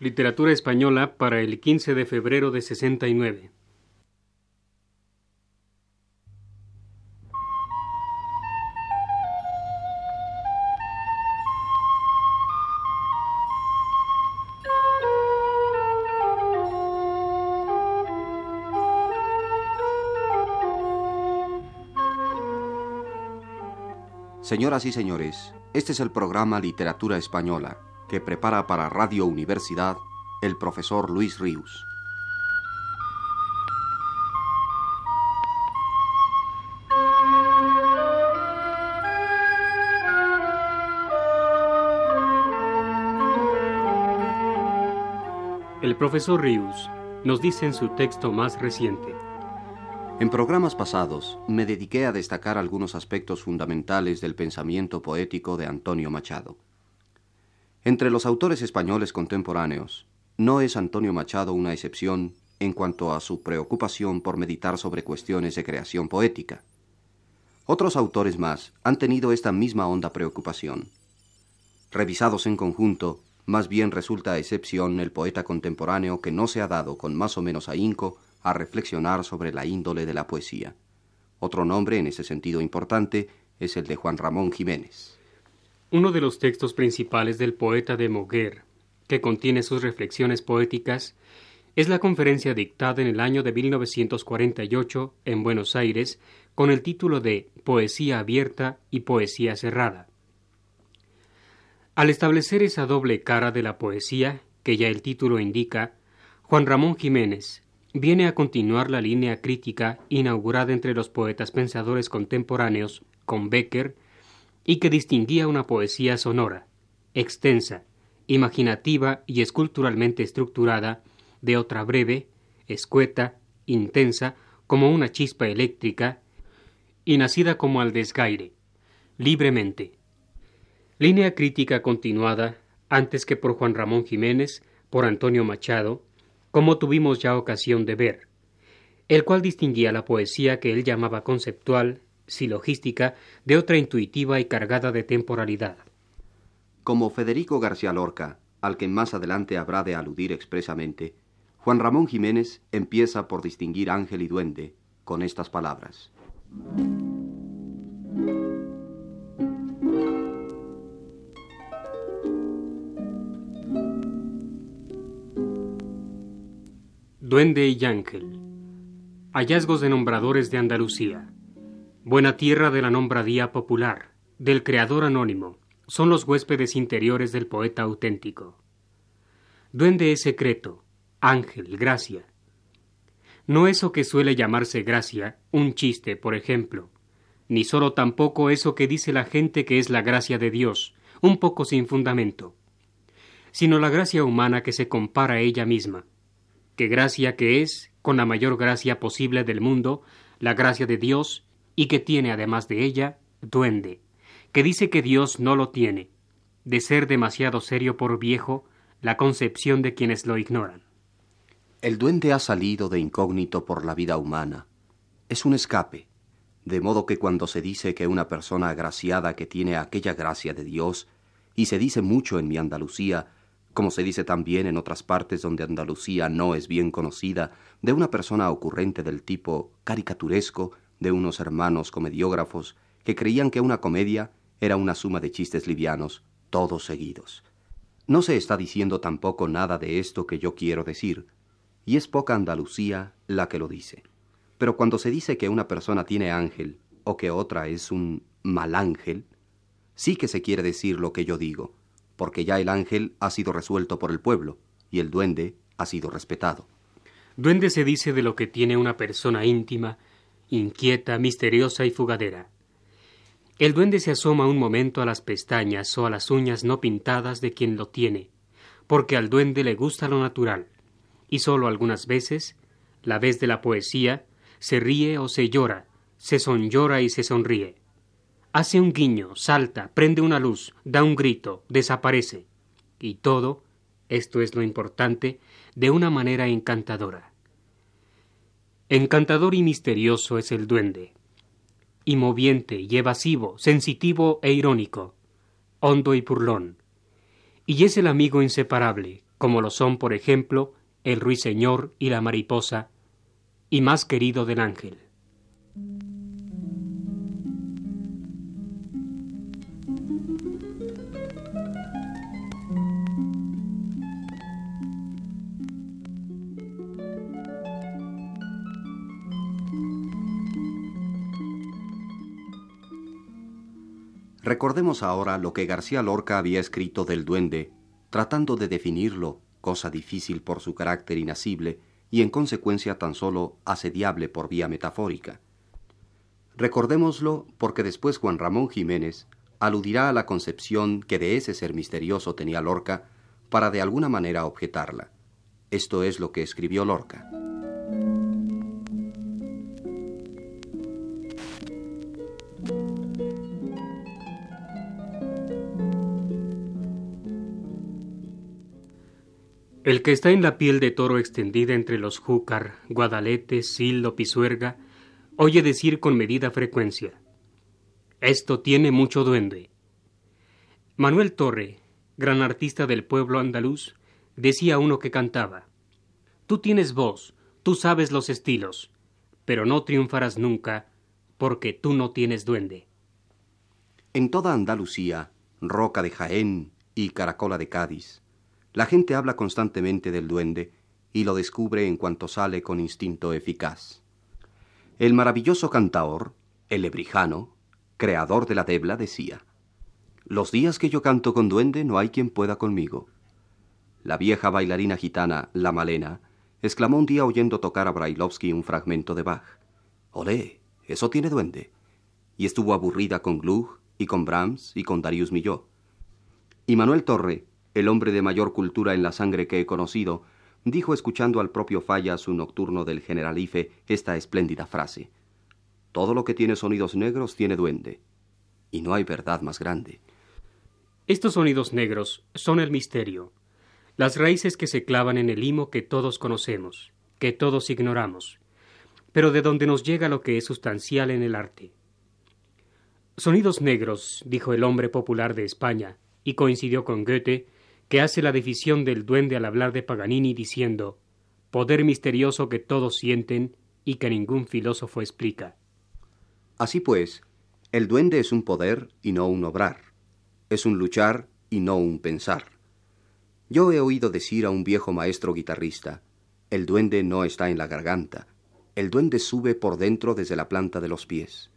Literatura española para el 15 de febrero de 69. Señoras y señores, este es el programa Literatura Española que prepara para Radio Universidad el profesor Luis Ríos. El profesor Ríos nos dice en su texto más reciente. En programas pasados me dediqué a destacar algunos aspectos fundamentales del pensamiento poético de Antonio Machado. Entre los autores españoles contemporáneos, no es Antonio Machado una excepción en cuanto a su preocupación por meditar sobre cuestiones de creación poética. Otros autores más han tenido esta misma honda preocupación. Revisados en conjunto, más bien resulta excepción el poeta contemporáneo que no se ha dado con más o menos ahínco a reflexionar sobre la índole de la poesía. Otro nombre en ese sentido importante es el de Juan Ramón Jiménez. Uno de los textos principales del poeta de Moguer, que contiene sus reflexiones poéticas, es la conferencia dictada en el año de 1948 en Buenos Aires con el título de Poesía abierta y Poesía cerrada. Al establecer esa doble cara de la poesía, que ya el título indica, Juan Ramón Jiménez, viene a continuar la línea crítica inaugurada entre los poetas pensadores contemporáneos con Becker y que distinguía una poesía sonora, extensa, imaginativa y esculturalmente estructurada de otra breve, escueta, intensa, como una chispa eléctrica, y nacida como al desgaire, libremente. Línea crítica continuada, antes que por Juan Ramón Jiménez, por Antonio Machado, como tuvimos ya ocasión de ver, el cual distinguía la poesía que él llamaba conceptual, silogística, de otra intuitiva y cargada de temporalidad. Como Federico García Lorca, al que más adelante habrá de aludir expresamente, Juan Ramón Jiménez empieza por distinguir ángel y duende con estas palabras. Duende y Ángel. Hallazgos de nombradores de Andalucía. Buena tierra de la nombradía popular, del creador anónimo, son los huéspedes interiores del poeta auténtico. Duende es secreto, ángel, gracia. No eso que suele llamarse gracia, un chiste, por ejemplo, ni solo tampoco eso que dice la gente que es la gracia de Dios, un poco sin fundamento, sino la gracia humana que se compara a ella misma, que gracia que es, con la mayor gracia posible del mundo, la gracia de Dios, y que tiene además de ella, duende, que dice que Dios no lo tiene, de ser demasiado serio por viejo, la concepción de quienes lo ignoran. El duende ha salido de incógnito por la vida humana. Es un escape, de modo que cuando se dice que una persona agraciada que tiene aquella gracia de Dios, y se dice mucho en mi Andalucía, como se dice también en otras partes donde Andalucía no es bien conocida, de una persona ocurrente del tipo caricaturesco de unos hermanos comediógrafos que creían que una comedia era una suma de chistes livianos, todos seguidos. No se está diciendo tampoco nada de esto que yo quiero decir, y es poca Andalucía la que lo dice. Pero cuando se dice que una persona tiene ángel o que otra es un mal ángel, sí que se quiere decir lo que yo digo, porque ya el ángel ha sido resuelto por el pueblo y el duende ha sido respetado. Duende se dice de lo que tiene una persona íntima, inquieta, misteriosa y fugadera. El duende se asoma un momento a las pestañas o a las uñas no pintadas de quien lo tiene, porque al duende le gusta lo natural, y sólo algunas veces, la vez de la poesía, se ríe o se llora, se sonllora y se sonríe. Hace un guiño, salta, prende una luz, da un grito, desaparece. Y todo, esto es lo importante, de una manera encantadora. Encantador y misterioso es el duende. Y moviente y evasivo, sensitivo e irónico, hondo y purlón. Y es el amigo inseparable, como lo son, por ejemplo, el ruiseñor y la mariposa, y más querido del ángel. Recordemos ahora lo que García Lorca había escrito del duende, tratando de definirlo, cosa difícil por su carácter inasible y en consecuencia tan solo asediable por vía metafórica. Recordémoslo porque después Juan Ramón Jiménez aludirá a la concepción que de ese ser misterioso tenía Lorca para de alguna manera objetarla. Esto es lo que escribió Lorca. El que está en la piel de toro extendida entre los júcar, guadalete, sildo, pisuerga, oye decir con medida frecuencia: Esto tiene mucho duende. Manuel Torre, gran artista del pueblo andaluz, decía uno que cantaba: Tú tienes voz, tú sabes los estilos, pero no triunfarás nunca porque tú no tienes duende. En toda Andalucía, Roca de Jaén y Caracola de Cádiz, la gente habla constantemente del duende y lo descubre en cuanto sale con instinto eficaz. El maravilloso cantaor, el lebrijano, creador de la debla, decía, Los días que yo canto con duende no hay quien pueda conmigo. La vieja bailarina gitana, la Malena, exclamó un día oyendo tocar a Brailovsky un fragmento de Bach. Olé, eso tiene duende. Y estuvo aburrida con Gluck y con Brahms y con Darius Milhaud. Y Manuel Torre, el hombre de mayor cultura en la sangre que he conocido, dijo escuchando al propio Falla su nocturno del Generalife esta espléndida frase. Todo lo que tiene sonidos negros tiene duende. Y no hay verdad más grande. Estos sonidos negros son el misterio, las raíces que se clavan en el limo que todos conocemos, que todos ignoramos, pero de donde nos llega lo que es sustancial en el arte. Sonidos negros, dijo el hombre popular de España, y coincidió con Goethe, que hace la división del duende al hablar de Paganini diciendo poder misterioso que todos sienten y que ningún filósofo explica. Así pues, el duende es un poder y no un obrar, es un luchar y no un pensar. Yo he oído decir a un viejo maestro guitarrista, el duende no está en la garganta, el duende sube por dentro desde la planta de los pies.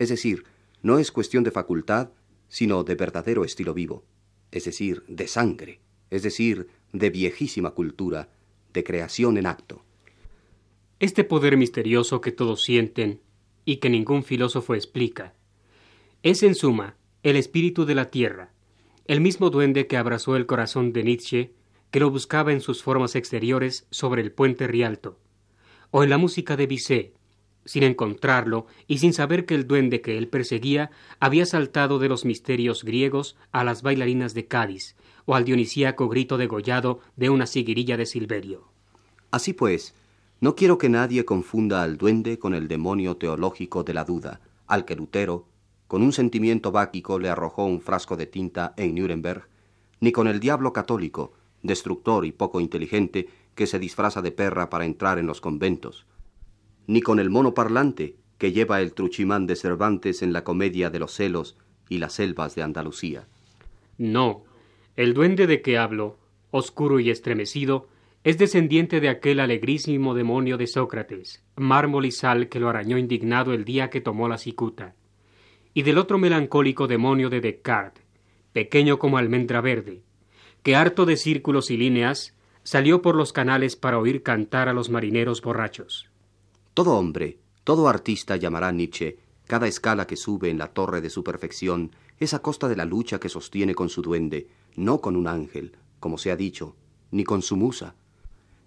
Es decir, no es cuestión de facultad, sino de verdadero estilo vivo es decir, de sangre, es decir, de viejísima cultura, de creación en acto. Este poder misterioso que todos sienten y que ningún filósofo explica, es en suma el espíritu de la tierra, el mismo duende que abrazó el corazón de Nietzsche, que lo buscaba en sus formas exteriores sobre el puente Rialto, o en la música de Bizet, sin encontrarlo y sin saber que el duende que él perseguía había saltado de los misterios griegos a las bailarinas de Cádiz, o al dionisíaco grito degollado de una siguirilla de Silverio. Así pues, no quiero que nadie confunda al duende con el demonio teológico de la duda, al que Lutero, con un sentimiento báquico, le arrojó un frasco de tinta en Nuremberg, ni con el diablo católico, destructor y poco inteligente, que se disfraza de perra para entrar en los conventos, ni con el mono parlante que lleva el truchimán de Cervantes en la comedia de los celos y las selvas de Andalucía. No, el duende de que hablo, oscuro y estremecido, es descendiente de aquel alegrísimo demonio de Sócrates, mármol y sal que lo arañó indignado el día que tomó la cicuta, y del otro melancólico demonio de Descartes, pequeño como almendra verde, que harto de círculos y líneas, salió por los canales para oír cantar a los marineros borrachos. Todo hombre, todo artista llamará Nietzsche cada escala que sube en la torre de su perfección es a costa de la lucha que sostiene con su duende, no con un ángel, como se ha dicho, ni con su musa.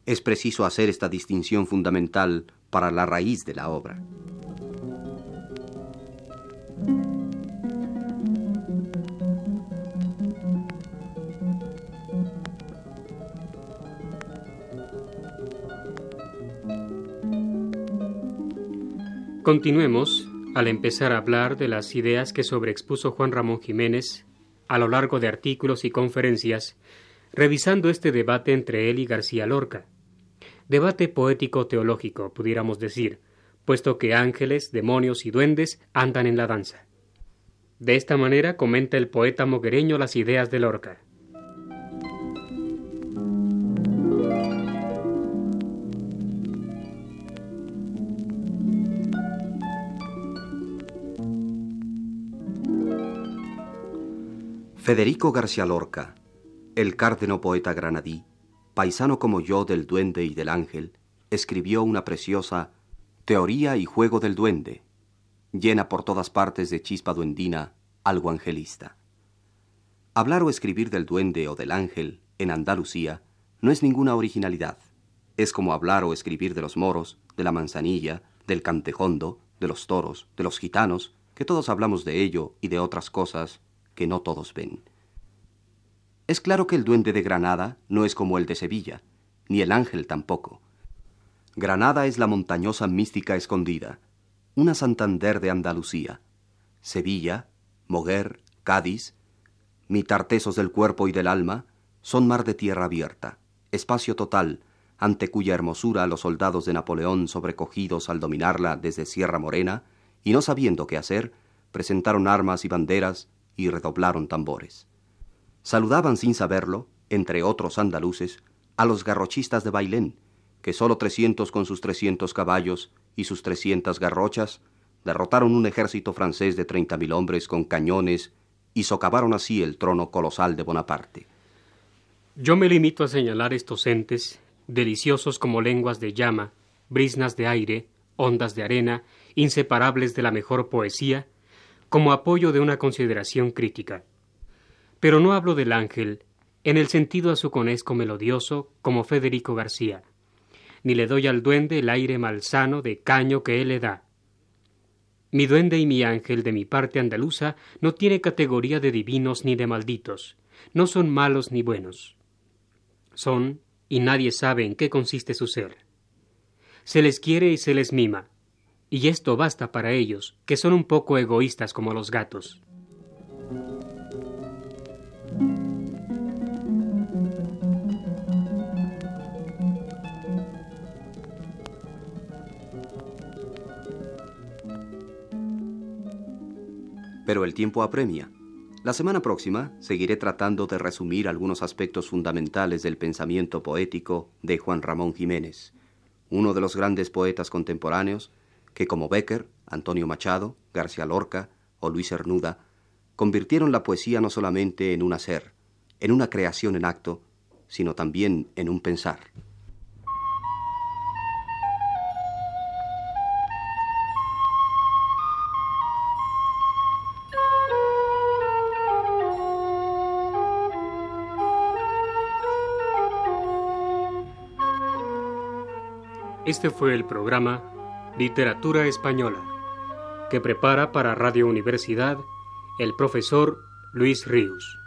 Es preciso hacer esta distinción fundamental para la raíz de la obra. Continuemos al empezar a hablar de las ideas que sobreexpuso Juan Ramón Jiménez a lo largo de artículos y conferencias revisando este debate entre él y García Lorca. Debate poético-teológico, pudiéramos decir, puesto que ángeles, demonios y duendes andan en la danza. De esta manera comenta el poeta moguereño las ideas de Lorca. Federico García Lorca, el cárdeno poeta granadí, paisano como yo del duende y del ángel, escribió una preciosa Teoría y juego del duende, llena por todas partes de chispa duendina, algo angelista. Hablar o escribir del duende o del ángel en Andalucía no es ninguna originalidad. Es como hablar o escribir de los moros, de la manzanilla, del cantejondo, de los toros, de los gitanos, que todos hablamos de ello y de otras cosas que no todos ven. Es claro que el duende de Granada no es como el de Sevilla, ni el ángel tampoco. Granada es la montañosa mística escondida, una Santander de Andalucía. Sevilla, Moguer, Cádiz, mitartesos del cuerpo y del alma, son mar de tierra abierta, espacio total, ante cuya hermosura los soldados de Napoleón, sobrecogidos al dominarla desde Sierra Morena, y no sabiendo qué hacer, presentaron armas y banderas y redoblaron tambores. Saludaban sin saberlo, entre otros andaluces, a los garrochistas de Bailén, que solo trescientos con sus trescientos caballos y sus trescientas garrochas derrotaron un ejército francés de treinta mil hombres con cañones y socavaron así el trono colosal de Bonaparte. Yo me limito a señalar estos entes, deliciosos como lenguas de llama, brisnas de aire, ondas de arena, inseparables de la mejor poesía, como apoyo de una consideración crítica. Pero no hablo del ángel en el sentido azuconesco melodioso como Federico García, ni le doy al duende el aire malsano de caño que él le da. Mi duende y mi ángel de mi parte andaluza no tiene categoría de divinos ni de malditos, no son malos ni buenos. Son, y nadie sabe en qué consiste su ser. Se les quiere y se les mima, y esto basta para ellos, que son un poco egoístas como los gatos. Pero el tiempo apremia. La semana próxima seguiré tratando de resumir algunos aspectos fundamentales del pensamiento poético de Juan Ramón Jiménez, uno de los grandes poetas contemporáneos que como Becker, Antonio Machado, García Lorca o Luis Cernuda, convirtieron la poesía no solamente en un hacer, en una creación en acto, sino también en un pensar. Este fue el programa Literatura Española, que prepara para Radio Universidad el profesor Luis Ríos.